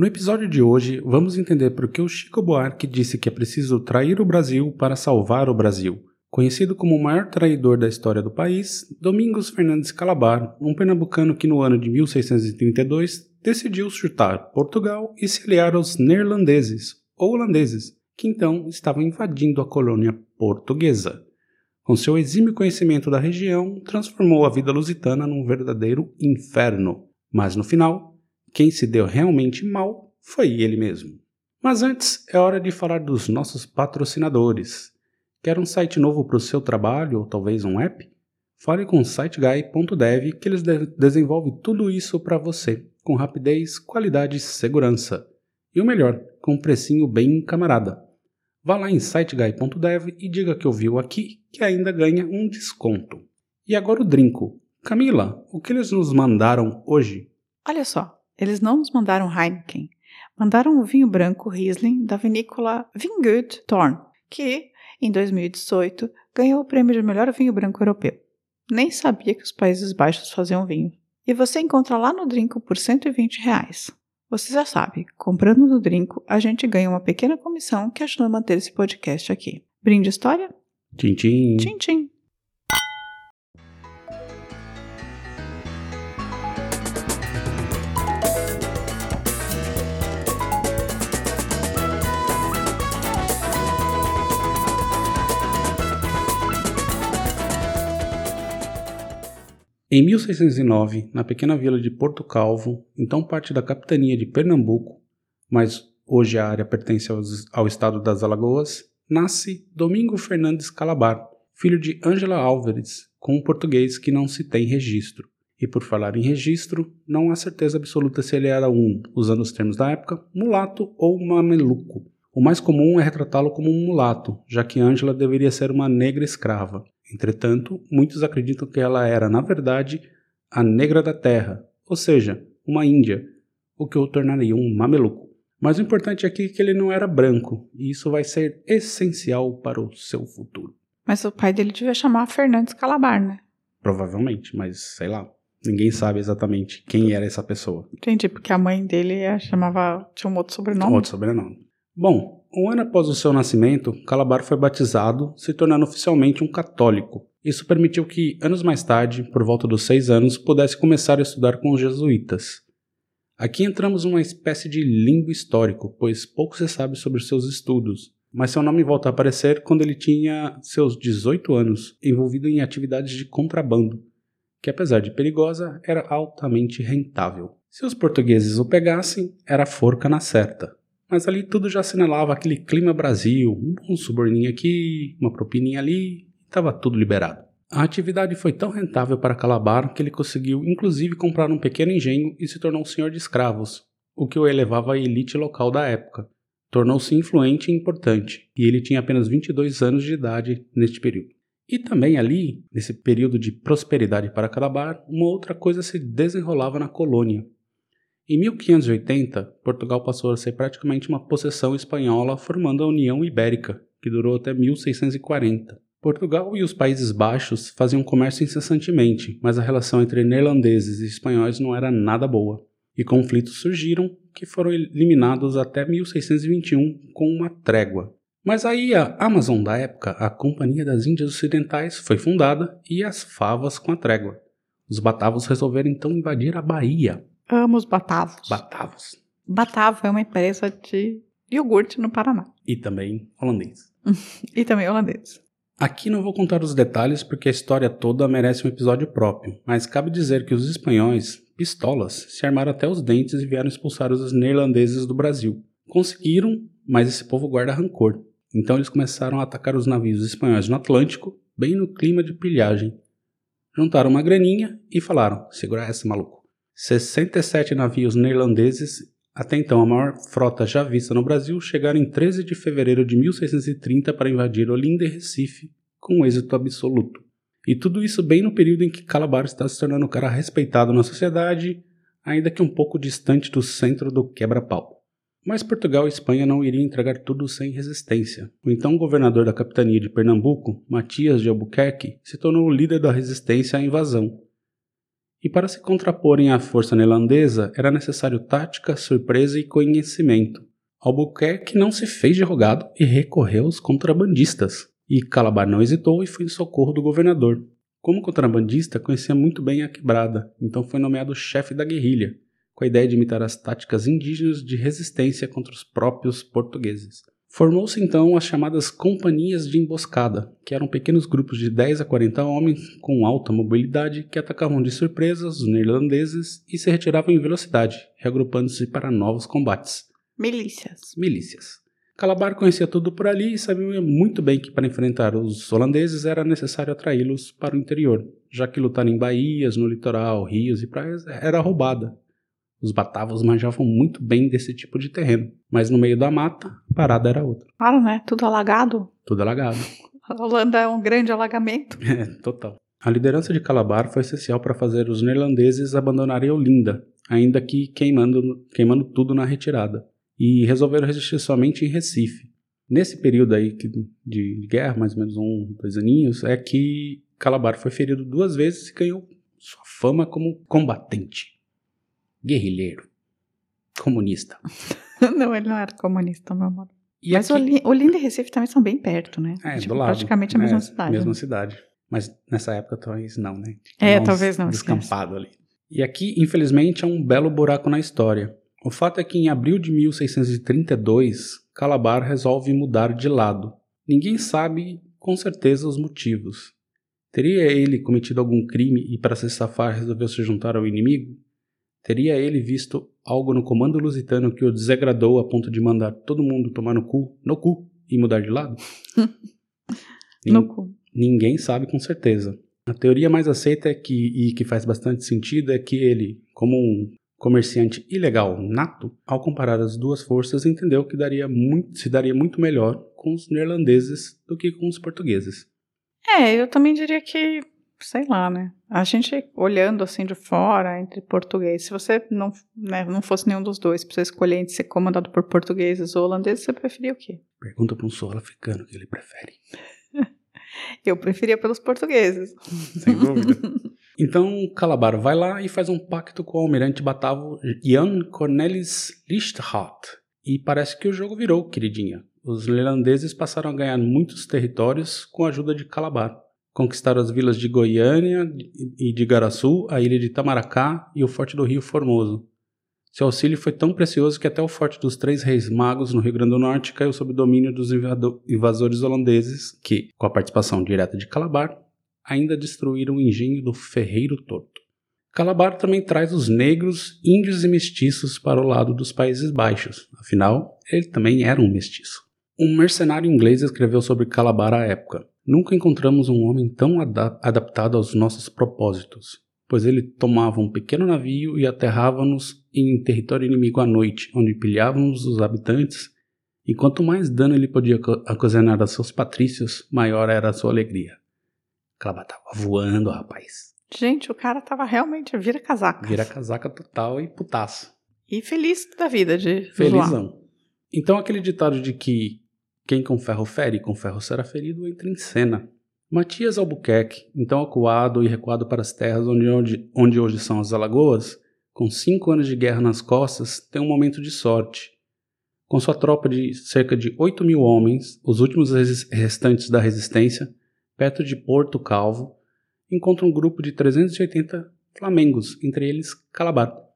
No episódio de hoje, vamos entender por que o Chico Buarque disse que é preciso trair o Brasil para salvar o Brasil. Conhecido como o maior traidor da história do país, Domingos Fernandes Calabar, um pernambucano que no ano de 1632 decidiu chutar Portugal e se aliar aos neerlandeses, ou holandeses, que então estavam invadindo a colônia portuguesa. Com seu exímio conhecimento da região, transformou a vida lusitana num verdadeiro inferno. Mas no final, quem se deu realmente mal foi ele mesmo. Mas antes é hora de falar dos nossos patrocinadores. Quer um site novo para o seu trabalho ou talvez um app? Fale com siteguy.dev que eles de desenvolvem tudo isso para você, com rapidez, qualidade e segurança. E o melhor, com um precinho bem camarada. Vá lá em siteguy.dev e diga que ouviu aqui que ainda ganha um desconto. E agora o drinco. Camila, o que eles nos mandaram hoje? Olha só, eles não nos mandaram Heineken. Mandaram o vinho branco Riesling da vinícola Vingut Thorn, que, em 2018, ganhou o prêmio de melhor vinho branco europeu. Nem sabia que os Países Baixos faziam vinho. E você encontra lá no Drinco por 120 reais. Você já sabe, comprando no Drinco, a gente ganha uma pequena comissão que ajuda a manter esse podcast aqui. Brinde história? Tchim, tchim. Tchim, tchim. Em 1609, na pequena vila de Porto Calvo, então parte da capitania de Pernambuco, mas hoje a área pertence aos, ao estado das Alagoas, nasce Domingo Fernandes Calabar, filho de Ângela Álvares, com um português que não se tem registro. E por falar em registro, não há certeza absoluta se ele era um, usando os termos da época, mulato ou mameluco. O mais comum é retratá-lo como um mulato, já que Ângela deveria ser uma negra escrava. Entretanto, muitos acreditam que ela era, na verdade, a negra da terra, ou seja, uma índia, o que o tornaria um mameluco. Mas o importante aqui é que ele não era branco, e isso vai ser essencial para o seu futuro. Mas o pai dele devia chamar Fernandes Calabar, né? Provavelmente, mas sei lá. Ninguém sabe exatamente quem era essa pessoa. Entendi, porque a mãe dele chamava. tinha um outro sobrenome. Outro sobrenome. Bom, um ano após o seu nascimento, Calabar foi batizado, se tornando oficialmente um católico. Isso permitiu que, anos mais tarde, por volta dos seis anos, pudesse começar a estudar com os jesuítas. Aqui entramos numa espécie de limbo histórico, pois pouco se sabe sobre seus estudos, mas seu nome volta a aparecer quando ele tinha seus 18 anos, envolvido em atividades de contrabando, que apesar de perigosa, era altamente rentável. Se os portugueses o pegassem, era forca na certa mas ali tudo já assinalava aquele clima Brasil, um suborninho aqui, uma propininha ali, estava tudo liberado. A atividade foi tão rentável para Calabar que ele conseguiu inclusive comprar um pequeno engenho e se tornou um senhor de escravos, o que o elevava à elite local da época. Tornou-se influente e importante, e ele tinha apenas 22 anos de idade neste período. E também ali, nesse período de prosperidade para Calabar, uma outra coisa se desenrolava na colônia, em 1580, Portugal passou a ser praticamente uma possessão espanhola, formando a União Ibérica, que durou até 1640. Portugal e os Países Baixos faziam comércio incessantemente, mas a relação entre neerlandeses e espanhóis não era nada boa, e conflitos surgiram que foram eliminados até 1621 com uma trégua. Mas aí a Amazon da época, a Companhia das Índias Ocidentais, foi fundada e as favas com a trégua. Os batavos resolveram então invadir a Bahia, Amo os batavos. Batavos. Batavo é uma empresa de iogurte no Paraná. E também holandês. e também holandês. Aqui não vou contar os detalhes porque a história toda merece um episódio próprio, mas cabe dizer que os espanhóis, pistolas, se armaram até os dentes e vieram expulsar os neerlandeses do Brasil. Conseguiram, mas esse povo guarda rancor. Então eles começaram a atacar os navios espanhóis no Atlântico, bem no clima de pilhagem. Juntaram uma graninha e falaram: segura essa, maluco. 67 navios neerlandeses Até então, a maior frota já vista no Brasil chegaram em 13 de fevereiro de 1630 para invadir Olinda e Recife, com êxito absoluto. E tudo isso bem no período em que Calabar está se tornando um cara respeitado na sociedade, ainda que um pouco distante do centro do quebra-pau. Mas Portugal e Espanha não iriam entregar tudo sem resistência. O então governador da capitania de Pernambuco, Matias de Albuquerque, se tornou o líder da resistência à invasão. E para se contraporem à força neerlandesa, era necessário tática, surpresa e conhecimento. Albuquerque não se fez de rogado e recorreu aos contrabandistas. E Calabar não hesitou e foi em socorro do governador. Como contrabandista, conhecia muito bem a quebrada, então foi nomeado chefe da guerrilha com a ideia de imitar as táticas indígenas de resistência contra os próprios portugueses. Formou-se então as chamadas companhias de emboscada, que eram pequenos grupos de 10 a 40 homens com alta mobilidade que atacavam de surpresa os neerlandeses e se retiravam em velocidade, reagrupando-se para novos combates. Milícias. Milícias. Calabar conhecia tudo por ali e sabia muito bem que para enfrentar os holandeses era necessário atraí-los para o interior, já que lutar em baías, no litoral, rios e praias era roubada, os batavos manjavam muito bem desse tipo de terreno, mas no meio da mata, a parada era outra. Claro, né? Tudo alagado. Tudo alagado. A Holanda é um grande alagamento. É, total. A liderança de Calabar foi essencial para fazer os neerlandeses abandonarem Olinda, ainda que queimando, queimando tudo na retirada, e resolveram resistir somente em Recife. Nesse período aí de guerra, mais ou menos um, dois aninhos, é que Calabar foi ferido duas vezes e ganhou sua fama como combatente guerrilheiro, comunista. não, ele não era comunista, meu amor. E Mas aqui... Olinda e Recife também são bem perto, né? É, tipo, do lado. Praticamente a mesma é, cidade. Mesma né? cidade. Mas nessa época talvez não, né? é, talvez não. Descampado ali. E aqui, infelizmente, é um belo buraco na história. O fato é que em abril de 1632, Calabar resolve mudar de lado. Ninguém sabe com certeza os motivos. Teria ele cometido algum crime e, para se safar, resolveu se juntar ao inimigo? Teria ele visto algo no comando lusitano que o desagradou a ponto de mandar todo mundo tomar no cu, no cu e mudar de lado? no cu. Ninguém sabe com certeza. A teoria mais aceita é que, e que faz bastante sentido é que ele, como um comerciante ilegal nato, ao comparar as duas forças, entendeu que daria muito, se daria muito melhor com os neerlandeses do que com os portugueses. É, eu também diria que sei lá, né? A gente olhando assim de fora, entre português, se você não, né, não fosse nenhum dos dois, pra você escolher entre ser comandado por portugueses ou holandeses, você preferia o quê? Pergunta para um sul-africano o que ele prefere. Eu preferia pelos portugueses. Sem dúvida. Então, Calabar vai lá e faz um pacto com o almirante batavo Jan Cornelis Lichthart. E parece que o jogo virou, queridinha. Os neerlandeses passaram a ganhar muitos territórios com a ajuda de Calabar conquistaram as vilas de Goiânia e de Garaçu, a ilha de Itamaracá e o Forte do Rio Formoso. Seu auxílio foi tão precioso que até o Forte dos Três Reis Magos, no Rio Grande do Norte, caiu sob domínio dos invasores holandeses, que, com a participação direta de Calabar, ainda destruíram o engenho do Ferreiro Torto. Calabar também traz os negros, índios e mestiços para o lado dos Países Baixos, afinal, ele também era um mestiço. Um mercenário inglês escreveu sobre Calabar à época. Nunca encontramos um homem tão adaptado aos nossos propósitos, pois ele tomava um pequeno navio e aterrava-nos em território inimigo à noite, onde pilhávamos os habitantes, e quanto mais dano ele podia ocasionar a seus patrícios, maior era a sua alegria. Clava tava voando, rapaz. Gente, o cara tava realmente vira casaca. Vira casaca total e putaço. E feliz da vida de Felizão. Zoar. Então aquele ditado de que quem com ferro fere, com ferro será ferido, entra em cena. Matias Albuquerque, então acuado e recuado para as terras onde, onde, onde hoje são as Alagoas, com cinco anos de guerra nas costas, tem um momento de sorte. Com sua tropa de cerca de 8 mil homens, os últimos restantes da resistência, perto de Porto Calvo, encontra um grupo de 380 flamengos, entre eles Calabar.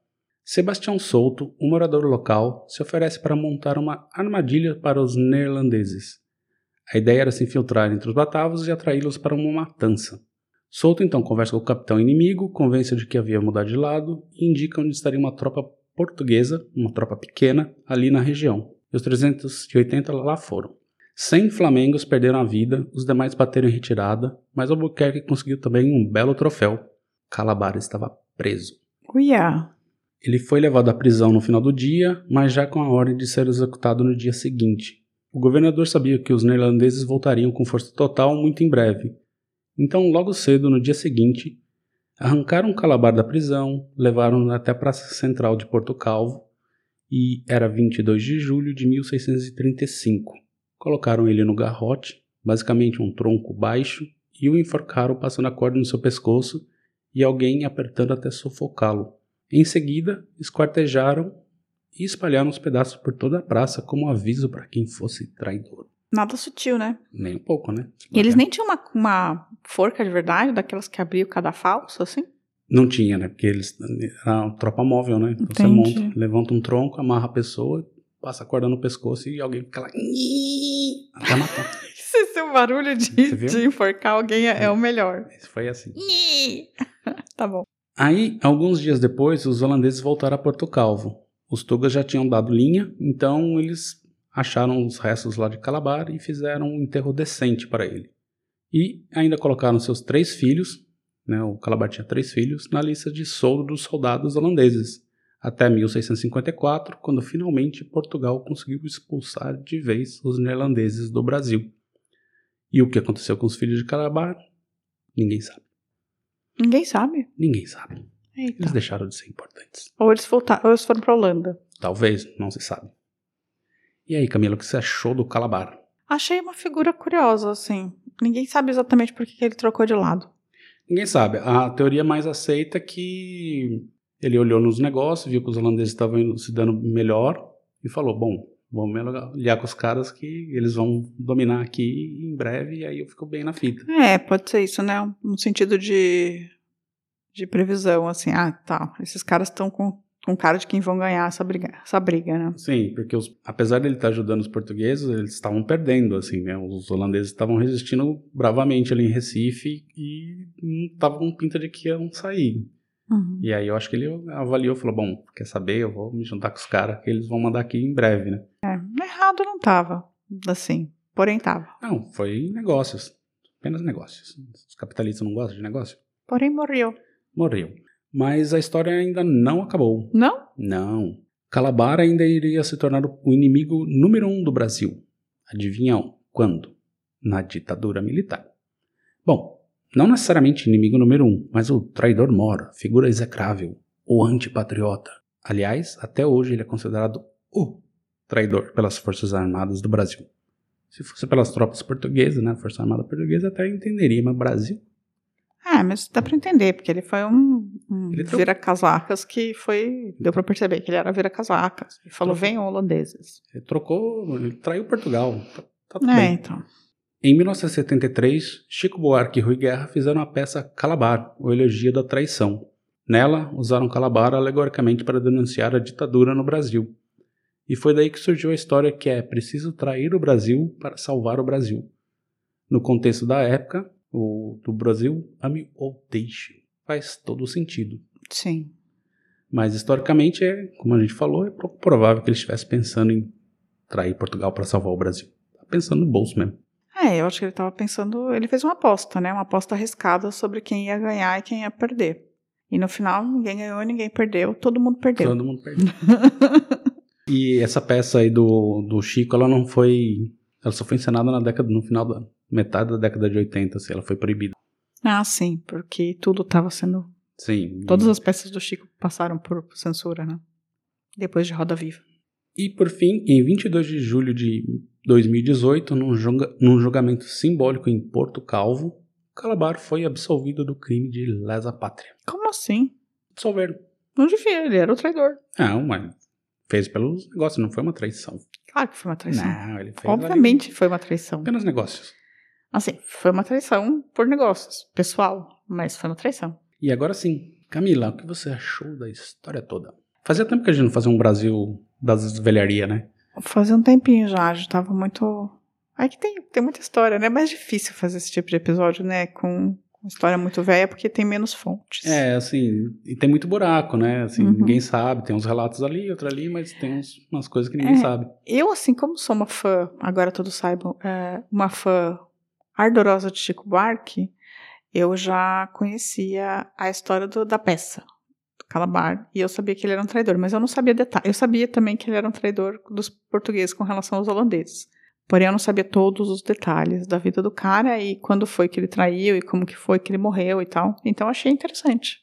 Sebastião Souto, um morador local, se oferece para montar uma armadilha para os neerlandeses. A ideia era se infiltrar entre os batavos e atraí-los para uma matança. Souto então conversa com o capitão inimigo, convence-o de que havia mudado de lado e indica onde estaria uma tropa portuguesa, uma tropa pequena, ali na região. E os 380 lá foram. 100 flamengos perderam a vida, os demais bateram em retirada, mas Albuquerque conseguiu também um belo troféu. Calabar estava preso. Uia! Ele foi levado à prisão no final do dia, mas já com a ordem de ser executado no dia seguinte. O governador sabia que os neerlandeses voltariam com força total muito em breve. Então, logo cedo, no dia seguinte, arrancaram Calabar da prisão, levaram-no até a Praça Central de Porto Calvo, e era 22 de julho de 1635. Colocaram ele no garrote, basicamente um tronco baixo, e o enforcaram passando a corda no seu pescoço e alguém apertando até sufocá-lo. Em seguida, esquartejaram e espalharam os pedaços por toda a praça como aviso para quem fosse traidor. Nada sutil, né? Nem um pouco, né? E eles nem tinham uma, uma forca de verdade, daquelas que abriam cada falso, assim? Não tinha, né? Porque eles. Era uma tropa móvel, né? Então você monta, levanta um tronco, amarra a pessoa, passa a corda no pescoço e alguém fica lá. Até matar. Esse seu barulho de, de enforcar alguém é, é o melhor. Isso foi assim. tá bom. Aí, alguns dias depois, os holandeses voltaram a Porto Calvo. Os tugas já tinham dado linha, então eles acharam os restos lá de Calabar e fizeram um enterro decente para ele. E ainda colocaram seus três filhos, né, o Calabar tinha três filhos, na lista de soldo dos soldados holandeses, até 1654, quando finalmente Portugal conseguiu expulsar de vez os neerlandeses do Brasil. E o que aconteceu com os filhos de Calabar? Ninguém sabe. Ninguém sabe. Ninguém sabe. Eita. Eles deixaram de ser importantes. Ou eles voltaram, ou eles foram pra Holanda. Talvez, não se sabe. E aí, Camila, o que você achou do Calabar? Achei uma figura curiosa, assim. Ninguém sabe exatamente por que ele trocou de lado. Ninguém sabe. A teoria mais aceita é que ele olhou nos negócios, viu que os holandeses estavam se dando melhor e falou: Bom, vamos me aliar com os caras que eles vão dominar aqui em breve e aí eu fico bem na fita. É, pode ser isso, né? No sentido de, de previsão, assim. Ah, tá. Esses caras estão com, com cara de quem vão ganhar essa briga, essa briga né? Sim, porque os- apesar dele estar ajudando os portugueses, eles estavam perdendo, assim, né? Os holandeses estavam resistindo bravamente ali em Recife e não estavam com pinta de que iam sair. Uhum. E aí eu acho que ele avaliou falou: bom, quer saber? Eu vou me juntar com os caras que eles vão mandar aqui em breve, né? É, errado não tava, assim. Porém tava. Não, foi negócios. Apenas negócios. Os capitalistas não gostam de negócio? Porém morreu. Morreu. Mas a história ainda não acabou. Não? Não. Calabar ainda iria se tornar o inimigo número um do Brasil. Adivinham quando? Na ditadura militar. Bom, não necessariamente inimigo número um, mas o traidor mor, figura execrável, o antipatriota. Aliás, até hoje ele é considerado o traidor pelas Forças Armadas do Brasil. Se fosse pelas tropas portuguesas, né, Força Armada Portuguesa, até entenderia, mas Brasil? Ah, mas dá pra entender, porque ele foi um, um trocou. vira-casacas que foi. Deu pra perceber que ele era vira-casacas. Ele falou: Trocou. venham holandeses. Ele trocou, ele traiu Portugal. Tá, tá É, bem. então. Em 1973, Chico Buarque e Rui Guerra fizeram a peça Calabar, o Elegia da Traição. Nela, usaram Calabar alegoricamente para denunciar a ditadura no Brasil. E foi daí que surgiu a história que é preciso trair o Brasil para salvar o Brasil. No contexto da época, o do Brasil, ame ou deixe. Faz todo sentido. Sim. Mas historicamente, é, como a gente falou, é pouco provável que ele estivesse pensando em trair Portugal para salvar o Brasil. Tá pensando no bolso mesmo. É, eu acho que ele tava pensando. Ele fez uma aposta, né? Uma aposta arriscada sobre quem ia ganhar e quem ia perder. E no final, ninguém ganhou, ninguém perdeu, todo mundo perdeu. Todo mundo perdeu. e essa peça aí do, do Chico, ela não foi. Ela só foi encenada na década, no final da metade da década de 80, assim, ela foi proibida. Ah, sim, porque tudo tava sendo. Sim. Todas as peças do Chico passaram por censura, né? Depois de Roda Viva. E por fim, em 22 de julho de 2018, num, julga- num julgamento simbólico em Porto Calvo, Calabar foi absolvido do crime de lesa pátria. Como assim? Absolveram. Não devia, ele era o traidor. Não, mas fez pelos negócios, não foi uma traição. Claro que foi uma traição. Não, ele fez Obviamente foi uma traição. ali apenas negócios. Assim, foi uma traição por negócios, pessoal, mas foi uma traição. E agora sim, Camila, o que você achou da história toda? Fazia tempo que a gente não fazia um Brasil das velharias, né? Fazia um tempinho já, já tava muito. É que tem, tem muita história, né? É mais difícil fazer esse tipo de episódio, né? Com, com história muito velha, porque tem menos fontes. É, assim, e tem muito buraco, né? Assim, Uhum. ninguém sabe, tem uns relatos ali, outro ali, mas tem uns- umas coisas que ninguém É. sabe. Eu, assim, como sou uma fã, agora todos saibam, é, uma fã ardorosa de Chico Buarque, eu já conhecia a história do- da peça, Calabar, e eu sabia que ele era um traidor, mas eu não sabia detalhes. Eu sabia também que ele era um traidor dos portugueses com relação aos holandeses. Porém, eu não sabia todos os detalhes da vida do cara e quando foi que ele traiu e como que foi que ele morreu e tal. Então, achei interessante.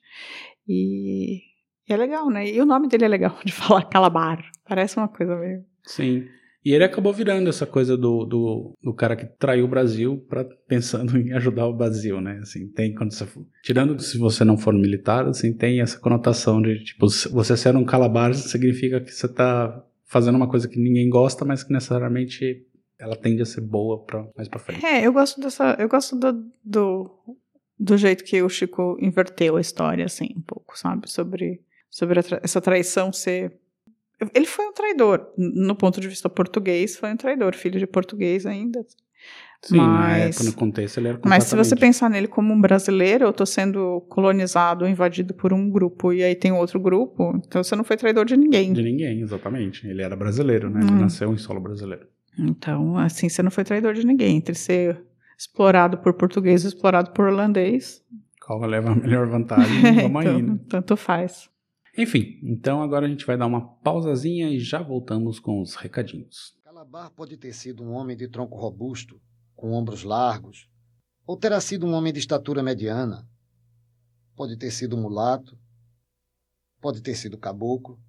E, é legal, né? E o nome dele é legal de falar Calabar. Parece uma coisa meio. Sim. E ele acabou virando essa coisa do, do, do cara que traiu o Brasil para pensando em ajudar o Brasil, né? Assim, tem quando você for, tirando se você não for militar, assim, tem essa conotação de tipo, você ser um calabar significa que você tá fazendo uma coisa que ninguém gosta, mas que necessariamente ela tende a ser boa para mais para frente. É, eu gosto dessa, eu gosto do, do do jeito que o Chico inverteu a história assim, um pouco, sabe, sobre sobre tra essa traição ser ele foi um traidor, no ponto de vista português, foi um traidor, filho de português ainda. Sim, mas, época, no contexto ele era Mas se você pensar nele como um brasileiro, eu estou sendo colonizado, invadido por um grupo, e aí tem outro grupo, então você não foi traidor de ninguém. De ninguém, exatamente. Ele era brasileiro, né? Ele hum. nasceu em solo brasileiro. Então, assim, você não foi traidor de ninguém. Entre ser explorado por português e explorado por holandês. Qual leva a melhor vantagem? Vamos então, aí, né? Tanto faz. Enfim, então agora a gente vai dar uma pausazinha e já voltamos com os recadinhos. Calabar pode ter sido um homem de tronco robusto, com ombros largos, ou terá sido um homem de estatura mediana. Pode ter sido mulato, pode ter sido caboclo,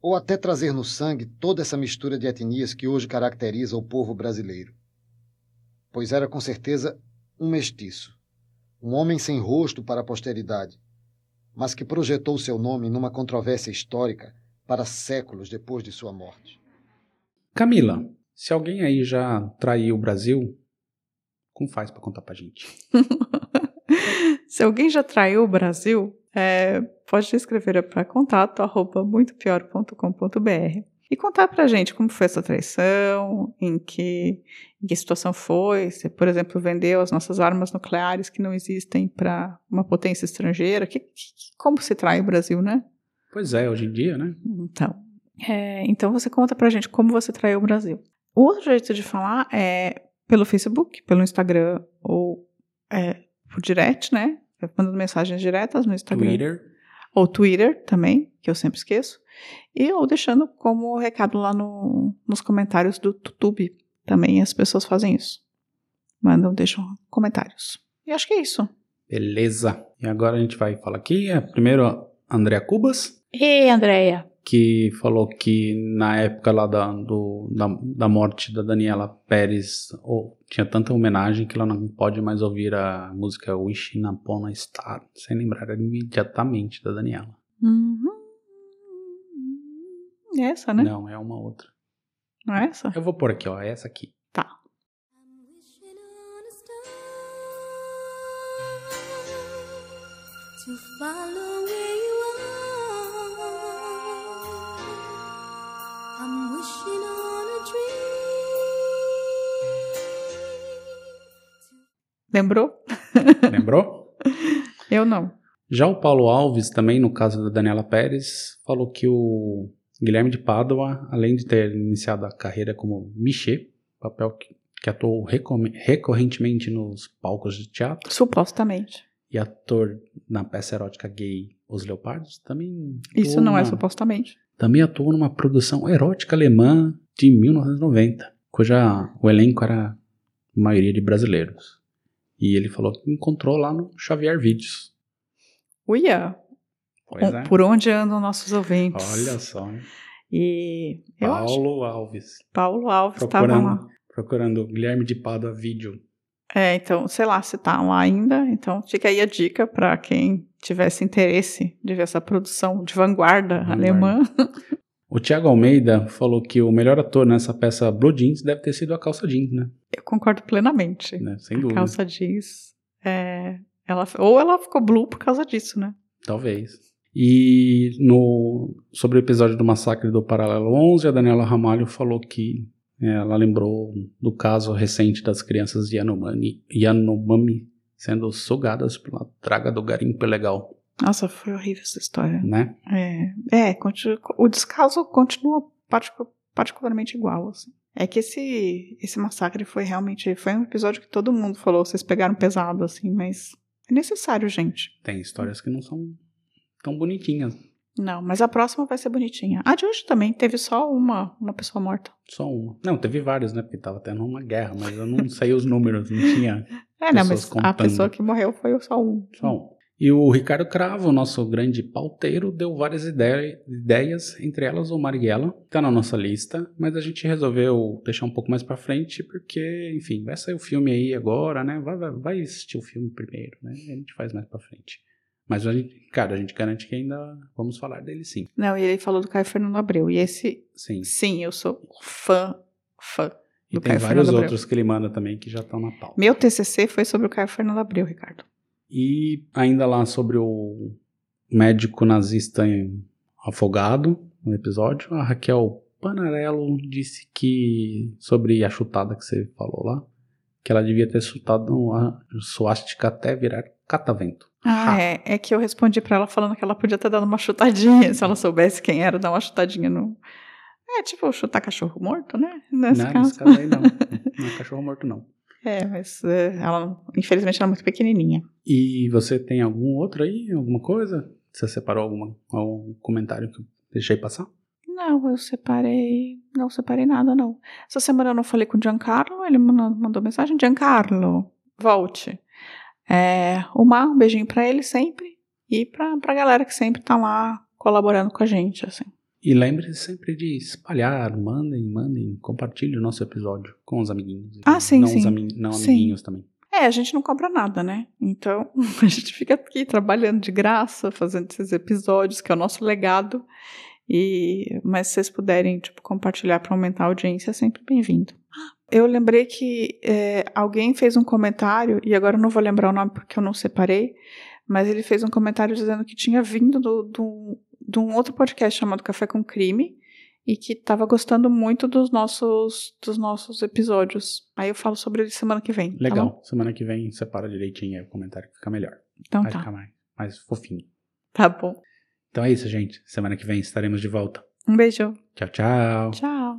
ou até trazer no sangue toda essa mistura de etnias que hoje caracteriza o povo brasileiro. Pois era com certeza um mestiço, um homem sem rosto para a posteridade, mas que projetou seu nome numa controvérsia histórica para séculos depois de sua morte. Camila, se alguém aí já traiu o Brasil, como faz para contar pra gente? se alguém já traiu o Brasil, é, pode escrever para contato arroba muitopior.com.br e contar pra gente como foi essa traição, em que, em que situação foi, se, por exemplo, vendeu as nossas armas nucleares que não existem para uma potência estrangeira, que, que, como se trai o Brasil, né? Pois é, hoje em dia, né? Então, é, então você conta pra gente como você traiu o Brasil. O outro jeito de falar é pelo Facebook, pelo Instagram ou é, por direct, né? Mandando mensagens diretas no Instagram. Twitter. Ou Twitter também, que eu sempre esqueço. E ou deixando como recado lá no, nos comentários do YouTube. Também as pessoas fazem isso. Mandam, deixam comentários. E acho que é isso. Beleza. E agora a gente vai falar aqui. É, primeiro, Andréa Cubas. Ei, Andréia que falou que na época lá da, do, da, da morte da Daniela Pérez oh, tinha tanta homenagem que ela não pode mais ouvir a música Wishing Upon a Star sem lembrar imediatamente da Daniela. Uhum. Essa, né? Não, é uma outra. Não é essa? Eu vou pôr aqui, ó, é essa aqui. Tá. To follow where you Lembrou? Lembrou? Eu não. Já o Paulo Alves, também no caso da Daniela Pérez, falou que o Guilherme de Pádua, além de ter iniciado a carreira como Michê, papel que, que atuou recorrentemente nos palcos de teatro. Supostamente. E ator na peça erótica gay Os Leopardos, também. Isso não é supostamente. Também atuou numa produção erótica alemã de 1990, cuja o elenco era maioria de brasileiros. E ele falou que encontrou lá no Xavier Vídeos. Uia! Pois é. Por onde andam nossos ouvintes? Olha só. E Paulo Alves. Paulo Alves estava lá. Procurando Guilherme de Pádua vídeo. É, então, sei lá se tá lá ainda. Então, fica aí a dica para quem tivesse interesse de ver essa produção de vanguarda, vanguarda. alemã. O Thiago Almeida falou que o melhor ator nessa peça Blue Jeans deve ter sido a calça jeans, né? Eu concordo plenamente. Né? Sem dúvida. A calça jeans, é, ela, ou ela ficou blue por causa disso, né? Talvez. E no, sobre o episódio do massacre do Paralelo 11, a Daniela Ramalho falou que é, ela lembrou do caso recente das crianças de Yanomami, Yanomami sendo sugadas pela traga do garimpo ilegal. Nossa, foi horrível essa história. Né? É, é o descaso continua particularmente igual, assim. É que esse, esse massacre foi realmente, foi um episódio que todo mundo falou, vocês pegaram pesado, assim, mas é necessário, gente. Tem histórias que não são tão bonitinhas. Não, mas a próxima vai ser bonitinha. A de hoje também teve só uma, uma pessoa morta. Só uma. Não, teve várias, né? Porque tava tendo uma guerra, mas eu não sei os números, não tinha É, não, Pessoas mas a contando. pessoa que morreu foi só um. só um. E o Ricardo Cravo, nosso grande pauteiro, deu várias idei- ideias, entre elas o Marighella, que tá na nossa lista, mas a gente resolveu deixar um pouco mais pra frente, porque, enfim, vai sair o filme aí agora, né? Vai, vai, vai assistir o filme primeiro, né? A gente faz mais pra frente. Mas, a gente, cara, a gente garante que ainda vamos falar dele sim. Não, e ele falou do Caio Fernando Abreu. E esse, Sim. sim, eu sou fã, fã. E do tem Caio vários Fernando Abreu. outros que ele manda também que já estão na pauta. Meu TCC foi sobre o Caio Fernando Abreu, Ricardo. E ainda lá sobre o médico nazista afogado no episódio, a Raquel Panarello disse que sobre a chutada que você falou lá, que ela devia ter chutado a suástica até virar catavento. Ah, Ha. é. É que eu respondi pra ela falando que ela podia ter dado uma chutadinha. Se ela soubesse quem era, dar uma chutadinha no. É tipo chutar cachorro morto, né? Nesse Não, caso. nesse caso aí não. Não é cachorro morto, não. É, mas é, ela, infelizmente, ela é muito pequenininha. E você tem algum outro aí? Alguma coisa? Você separou alguma, algum comentário que eu deixei passar? Não, eu separei. Não separei nada, não. Essa semana eu não falei com o Giancarlo, ele mandou mensagem: Giancarlo, volte. É, o Mar, um beijinho pra ele sempre. E pra, pra galera que sempre tá lá colaborando com a gente, assim. E lembre-se sempre de espalhar, mandem, mandem, compartilhe o nosso episódio com os amiguinhos. Ah, sim, não sim. Os ami não Sim. amiguinhos também. É, a gente não cobra nada, né? Então, a gente fica aqui trabalhando de graça, fazendo esses episódios, que é o nosso legado. E, mas se vocês puderem, tipo, compartilhar para aumentar a audiência, é sempre bem-vindo. Eu lembrei que é, alguém fez um comentário, e agora eu não vou lembrar o nome porque eu não separei, mas ele fez um comentário dizendo que tinha vindo do, do, de um outro podcast chamado Café com Crime, e que estava gostando muito dos nossos, dos nossos episódios. Aí eu falo sobre ele semana que vem. tá? Legal. Semana que vem separa direitinho aí o comentário que fica melhor. Então Vai tá. ficar mais, mais fofinho. Tá bom. Então é isso, gente. Semana que vem estaremos de volta. Um beijo. Tchau, tchau. Tchau.